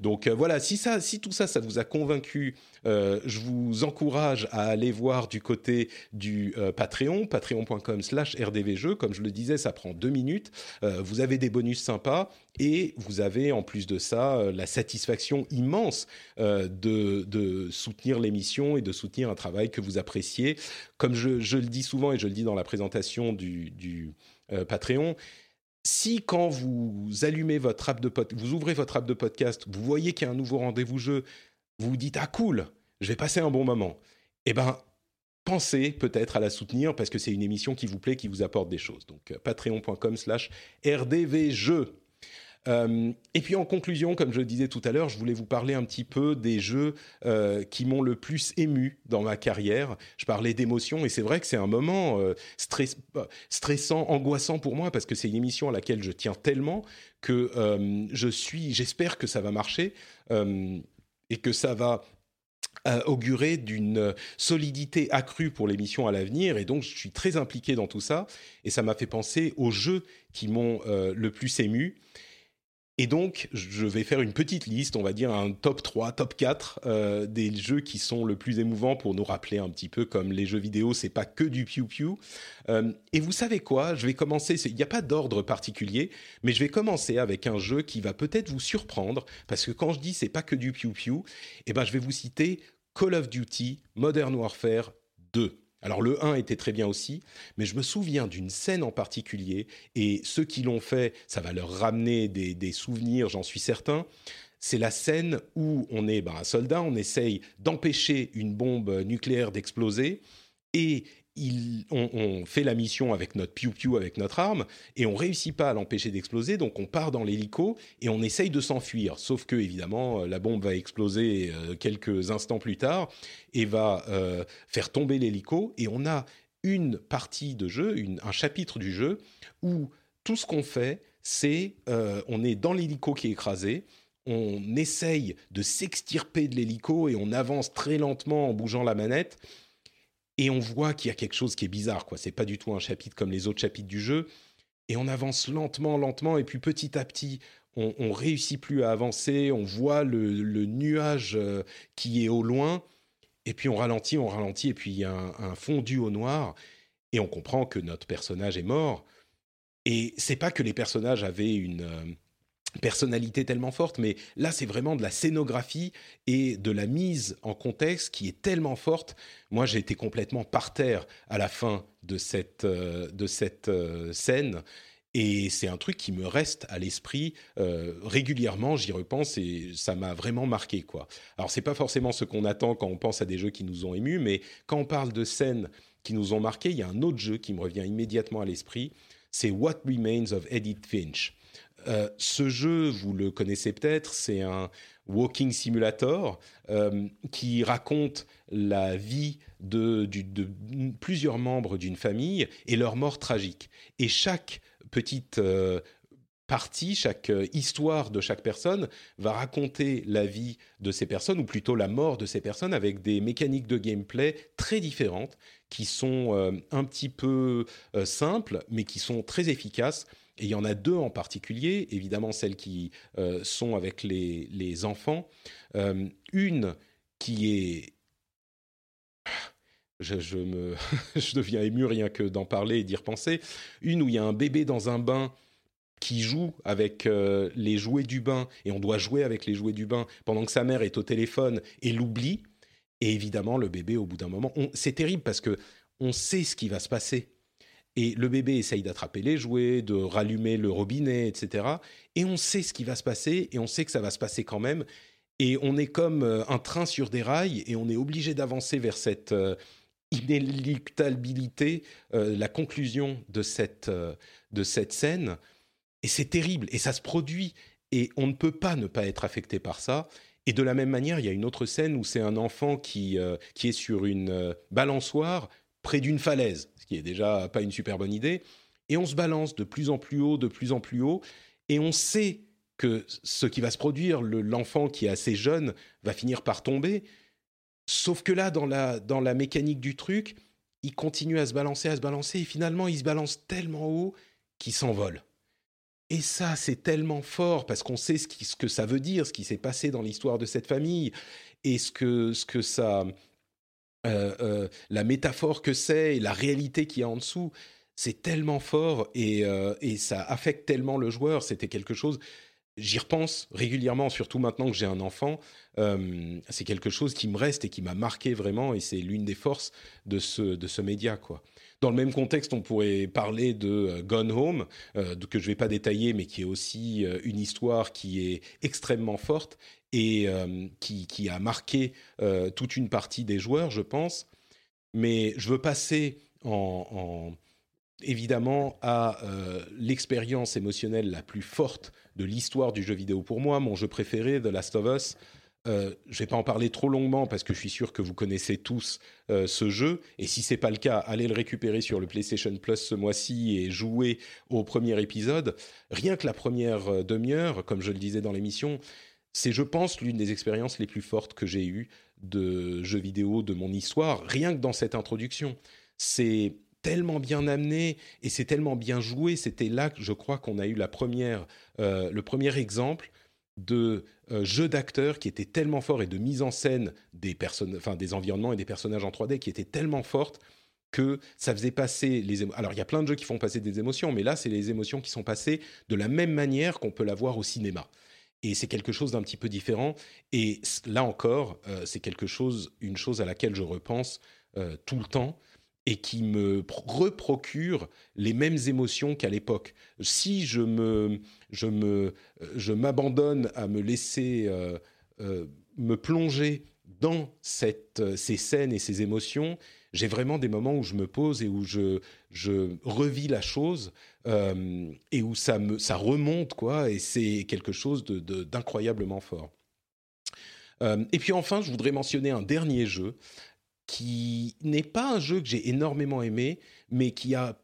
Donc euh, voilà, si, ça, si tout ça, ça vous a convaincu, euh, je vous encourage à aller voir du côté du euh, Patreon, patreon.com slash rdvjeux. Comme je le disais, ça prend deux minutes. vous avez des bonus sympas et vous avez en plus de ça la satisfaction immense de, soutenir l'émission et de soutenir un travail que vous appréciez. Comme je, le dis souvent et je le dis dans la présentation du, du Patreon, si quand vous allumez votre app de podcast, vous ouvrez votre app de podcast, vous voyez qu'il y a un nouveau rendez-vous jeu, vous vous dites ah cool, je vais passer un bon moment. Eh ben pensez peut-être à la soutenir parce que c'est une émission qui vous plaît, qui vous apporte des choses. Donc euh, patreon.com/slash rdvjeux. Euh, et puis en conclusion, comme je le disais tout à l'heure, je voulais vous parler un petit peu des jeux euh, qui m'ont le plus ému dans ma carrière. Je parlais d'émotion et c'est vrai que c'est un moment euh, stressant, angoissant pour moi parce que c'est une émission à laquelle je tiens tellement que je suis, j'espère que ça va marcher et que ça va augurer d'une solidité accrue pour l'émission à l'avenir et donc je suis très impliqué dans tout ça et ça m'a fait penser aux jeux qui m'ont le plus ému et donc, je vais faire une petite liste, on va dire un top 3, top 4 euh, des jeux qui sont le plus émouvants pour nous rappeler un petit peu comme les jeux vidéo, c'est pas que du piou-piou. Euh, et vous savez quoi? Je vais commencer, il n'y a pas d'ordre particulier, mais je vais commencer avec un jeu qui va peut-être vous surprendre, parce que quand je dis c'est pas que du piou-piou, eh ben je vais vous citer Call of Duty Modern Warfare 2. Alors le 1 était très bien aussi, mais je me souviens d'une scène en particulier, et ceux qui l'ont fait, ça va leur ramener des, souvenirs, j'en suis certain. C'est la scène où on est ben, un soldat, on essaye d'empêcher une bombe nucléaire d'exploser, et on, fait la mission avec notre piou-piou, avec notre arme, et on réussit pas à l'empêcher d'exploser, donc on part dans l'hélico et on essaye de s'enfuir. Sauf que, évidemment, euh, la bombe va exploser euh, quelques instants plus tard et va euh, faire tomber l'hélico, et on a une partie de jeu, un chapitre du jeu, où tout ce qu'on fait, c'est on est dans l'hélico qui est écrasé, on essaye de s'extirper de l'hélico et on avance très lentement en bougeant la manette et on voit qu'il y a quelque chose qui est bizarre, quoi. C'est pas du tout un chapitre comme les autres chapitres du jeu. Et on avance lentement, lentement, et puis petit à petit, on, on réussit plus à avancer. On voit le, nuage euh, qui est au loin, et puis on ralentit, on ralentit, et puis il y a un, fondu au noir, et on comprend que notre personnage est mort. Et c'est pas que les personnages avaient une euh, personnalité tellement forte, mais là c'est vraiment de la scénographie et de la mise en contexte qui est tellement forte. Moi j'ai été complètement par terre à la fin de cette, euh, de cette euh, scène. Et c'est un truc qui me reste à l'esprit euh, régulièrement. J'y repense et ça m'a vraiment marqué, quoi. Alors c'est pas forcément ce qu'on attend quand on pense à des jeux qui nous ont émus, mais quand on parle de scènes qui nous ont marqué, il y a un autre jeu qui me revient immédiatement à l'esprit. C'est What Remains of Edith Finch. Euh, ce jeu, vous le connaissez peut-être, c'est un walking simulator euh, qui raconte la vie de, plusieurs membres d'une famille et leur mort tragique. Et chaque petite euh, partie, chaque histoire de chaque personne va raconter la vie de ces personnes, ou plutôt la mort de ces personnes, avec des mécaniques de gameplay très différentes, qui sont un petit peu simples, mais qui sont très efficaces et il y en a deux en particulier, évidemment celles qui euh, sont avec les, enfants. Euh, une qui est... Je, me, je deviens ému rien que d'en parler et d'y repenser. Une où il y a un bébé dans un bain qui joue avec les jouets du bain et on doit jouer avec les jouets du bain pendant que sa mère est au téléphone et l'oublie. Et évidemment, le bébé, au bout d'un moment, c'est terrible parce que on sait ce qui va se passer. Et le bébé essaye d'attraper les jouets, de rallumer le robinet, etc. Et on sait ce qui va se passer, et on sait que ça va se passer quand même. Et on est comme euh, un train sur des rails, et on est obligé d'avancer vers cette euh, inéluctabilité, euh, la conclusion de cette, de cette scène. Et c'est terrible, et ça se produit, et on ne peut pas ne pas être affecté par ça. Et de la même manière, il y a une autre scène où c'est un enfant qui, qui est sur une balançoire près d'une falaise, qui est déjà pas une super bonne idée. Et on se balance de plus en plus haut, de plus en plus haut, et on sait que ce qui va se produire, l'enfant qui est assez jeune va finir par tomber. Sauf que là, dans la, dans la mécanique du truc, il continue à se balancer, à se balancer, et finalement, il se balance tellement haut qu'il s'envole. Et ça, c'est tellement fort parce qu'on sait ce, ce, que ça veut dire, ce qui s'est passé dans l'histoire de cette famille, et ce que, ce que ça, euh, euh, la métaphore que c'est et la réalité qu'il y a en dessous, c'est tellement fort et, euh, et, ça affecte tellement le joueur. C'était quelque chose. J'y repense régulièrement, surtout maintenant que j'ai un enfant. c'est quelque chose qui me reste et qui m'a marqué vraiment, et c'est l'une des forces de ce, média. Dans le même contexte, on pourrait parler de Gone Home, que je ne vais pas détailler, mais qui est aussi une histoire qui est extrêmement forte et euh, qui, a marqué euh, toute une partie des joueurs, je pense. Mais je veux passer en, évidemment à euh, l'expérience émotionnelle la plus forte de l'histoire du jeu vidéo pour moi, mon jeu préféré, The Last of Us. je ne vais pas en parler trop longuement parce que je suis sûr que vous connaissez tous ce jeu. Et si c'est pas le cas, allez le récupérer sur le PlayStation Plus ce mois-ci et jouer au premier épisode. Rien que la première demi-heure, comme je le disais dans l'émission, c'est, je pense, l'une des expériences les plus fortes que j'ai eues de jeux vidéo de mon histoire, rien que dans cette introduction. C'est tellement bien amené et c'est tellement bien joué. C'était là que je crois qu'on a eu la première, euh, le premier exemple de euh, jeu d'acteurs qui était tellement fort et de mise en scène des, enfin, des environnements et des personnages en 3D qui étaient tellement fortes que ça faisait passer les. Alors il y a plein de jeux qui font passer des émotions, mais là c'est les émotions qui sont passées de la même manière qu'on peut l'avoir au cinéma et c'est quelque chose d'un petit peu différent. Et là encore, euh, c'est quelque chose, une chose à laquelle je repense euh, tout le temps et qui me reprocure les mêmes émotions qu'à l'époque. Si je me, je me, euh, je m'abandonne à me laisser me plonger dans cette, ces scènes et ces émotions, j'ai vraiment des moments où je me pose et où je, je revis la chose euh, et où ça, remonte, quoi, et c'est quelque chose d'incroyablement de, fort. Euh, et puis enfin, je voudrais mentionner un dernier jeu qui n'est pas un jeu que j'ai énormément aimé, mais qui a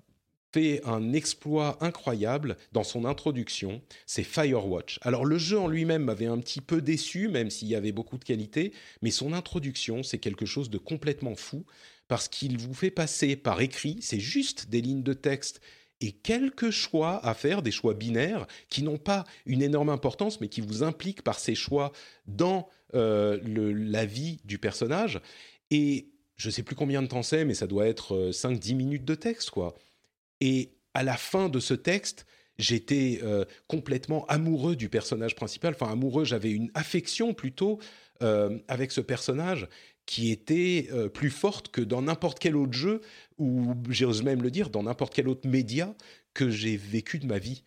fait un exploit incroyable dans son introduction, c'est Firewatch. Alors le jeu en lui-même m'avait un petit peu déçu, même s'il y avait beaucoup de qualité, mais son introduction, c'est quelque chose de complètement fou parce qu'il vous fait passer par écrit, c'est juste des lignes de texte et quelques choix à faire, des choix binaires qui n'ont pas une énorme importance, mais qui vous impliquent par ces choix dans euh, la vie du personnage. Et je ne sais plus combien de temps c'est, mais ça doit être 5-10 euh, minutes de texte, quoi. Et à la fin de ce texte, j'étais euh, complètement amoureux du personnage principal. Enfin, amoureux, j'avais une affection plutôt avec ce personnage qui était euh, plus forte que dans n'importe quel autre jeu, ou j'ose même le dire, dans n'importe quel autre média que j'ai vécu de ma vie.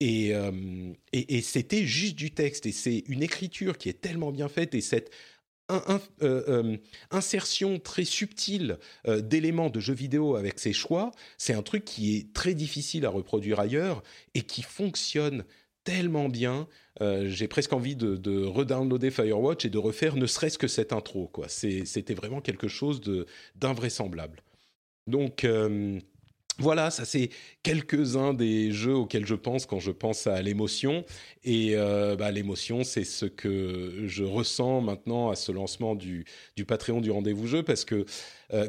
Et, euh, et, c'était juste du texte, et c'est une écriture qui est tellement bien faite, et cette euh, insertion très subtile d'éléments de jeux vidéo avec ses choix, c'est un truc qui est très difficile à reproduire ailleurs, et qui fonctionne tellement bien. Euh, j'ai presque envie de, de redownloader Firewatch et de refaire ne serait-ce que cette intro. Quoi. C'était vraiment quelque chose d'invraisemblable. Donc euh, voilà, ça c'est quelques-uns des jeux auxquels je pense quand je pense à l'émotion. Et euh, bah, l'émotion, c'est ce que je ressens maintenant à ce lancement du, du Patreon du rendez-vous jeu, parce que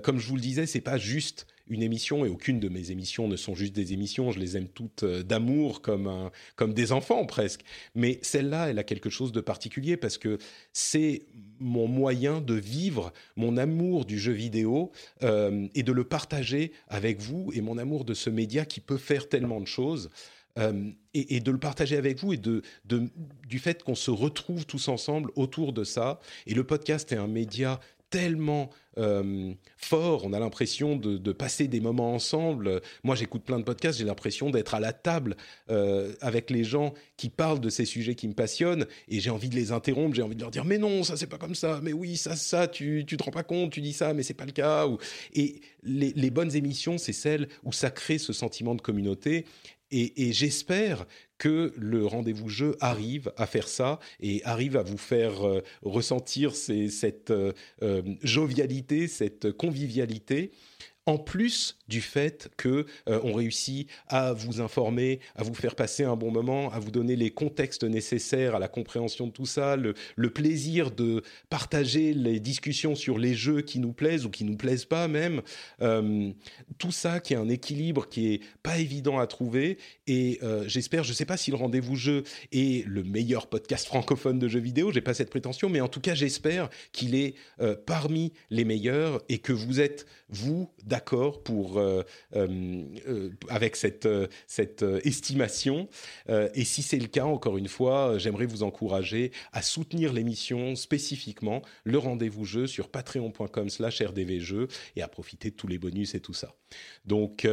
comme je vous le disais, c'est pas juste une émission, et aucune de mes émissions ne sont juste des émissions, je les aime toutes euh, d'amour comme, comme des enfants presque. Mais celle-là, elle a quelque chose de particulier parce que c'est mon moyen de vivre mon amour du jeu vidéo euh, et de le partager avec vous et mon amour de ce média qui peut faire tellement de choses. et, de le partager avec vous et de, du fait qu'on se retrouve tous ensemble autour de ça. Et le podcast est un média tellement euh, fort, on a l'impression de, passer des moments ensemble. Moi, j'écoute plein de podcasts, j'ai l'impression d'être à la table euh, avec les gens qui parlent de ces sujets qui me passionnent, et j'ai envie de les interrompre, j'ai envie de leur dire mais non, ça c'est pas comme ça, mais oui, ça, ça, tu, tu te rends pas compte, tu dis ça, mais c'est pas le cas. Et les, les bonnes émissions, c'est celles où ça crée ce sentiment de communauté. Et, j'espère que le rendez-vous jeu arrive à faire ça et arrive à vous faire euh, ressentir cette euh, euh, jovialité, cette convivialité en plus du fait que euh, réussit à vous informer, à vous faire passer un bon moment, à vous donner les contextes nécessaires à la compréhension de tout ça, le, plaisir de partager les discussions sur les jeux qui nous plaisent ou qui nous plaisent pas même, euh, tout ça qui est un équilibre qui est pas évident à trouver et euh, j'espère, je sais pas si le rendez-vous jeu est le meilleur podcast francophone de jeux vidéo, j'ai pas cette prétention, mais en tout cas j'espère qu'il est parmi les meilleurs et que vous êtes vous d'accord pour euh, euh, euh, avec cette estimation. et si c'est le cas, encore une fois, j'aimerais vous encourager à soutenir l'émission spécifiquement le rendez-vous jeu sur patreon.com/rdvjeux et à profiter de tous les bonus et tout ça. Donc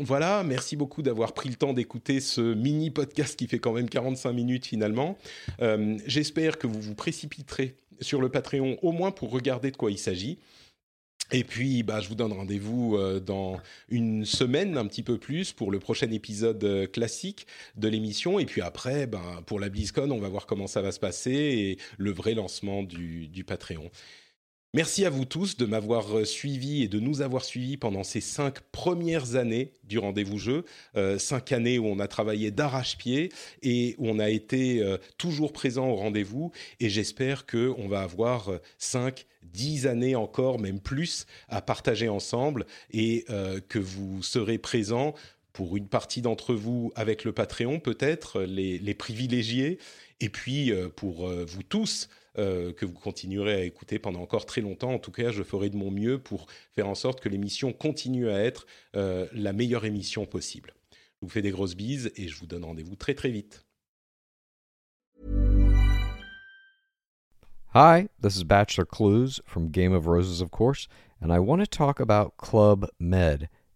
voilà, merci beaucoup d'avoir pris le temps d'écouter ce mini podcast qui fait quand même 45 minutes finalement. J'espère que vous vous précipiterez sur le Patreon au moins pour regarder de quoi il s'agit. Et puis, bah, je vous donne rendez-vous euh, dans une semaine, un petit peu plus, pour le prochain épisode euh, classique de l'émission. Et puis après, bah, pour la BlizzCon, on va voir comment ça va se passer et le vrai lancement du, du Patreon. Merci à vous tous de m'avoir euh, suivi et de nous avoir suivis pendant ces cinq premières années du rendez-vous jeu, euh, cinq années où on a travaillé d'arrache-pied et où on a été euh, toujours présent au rendez-vous. Et j'espère que on va avoir cinq, dix années encore, même plus, à partager ensemble et que vous serez présents pour une partie d'entre vous avec le Patreon peut-être, les, les privilégiés, et puis pour vous tous euh, que vous continuerez à écouter pendant encore très longtemps. En tout cas, je ferai de mon mieux pour faire en sorte que l'émission continue à être euh, la meilleure émission possible. Je vous fais des grosses bises et je vous donne rendez-vous très très vite. Hi, this is Bachelor Clues from Game of Roses, of course, and I want to talk about Club Med.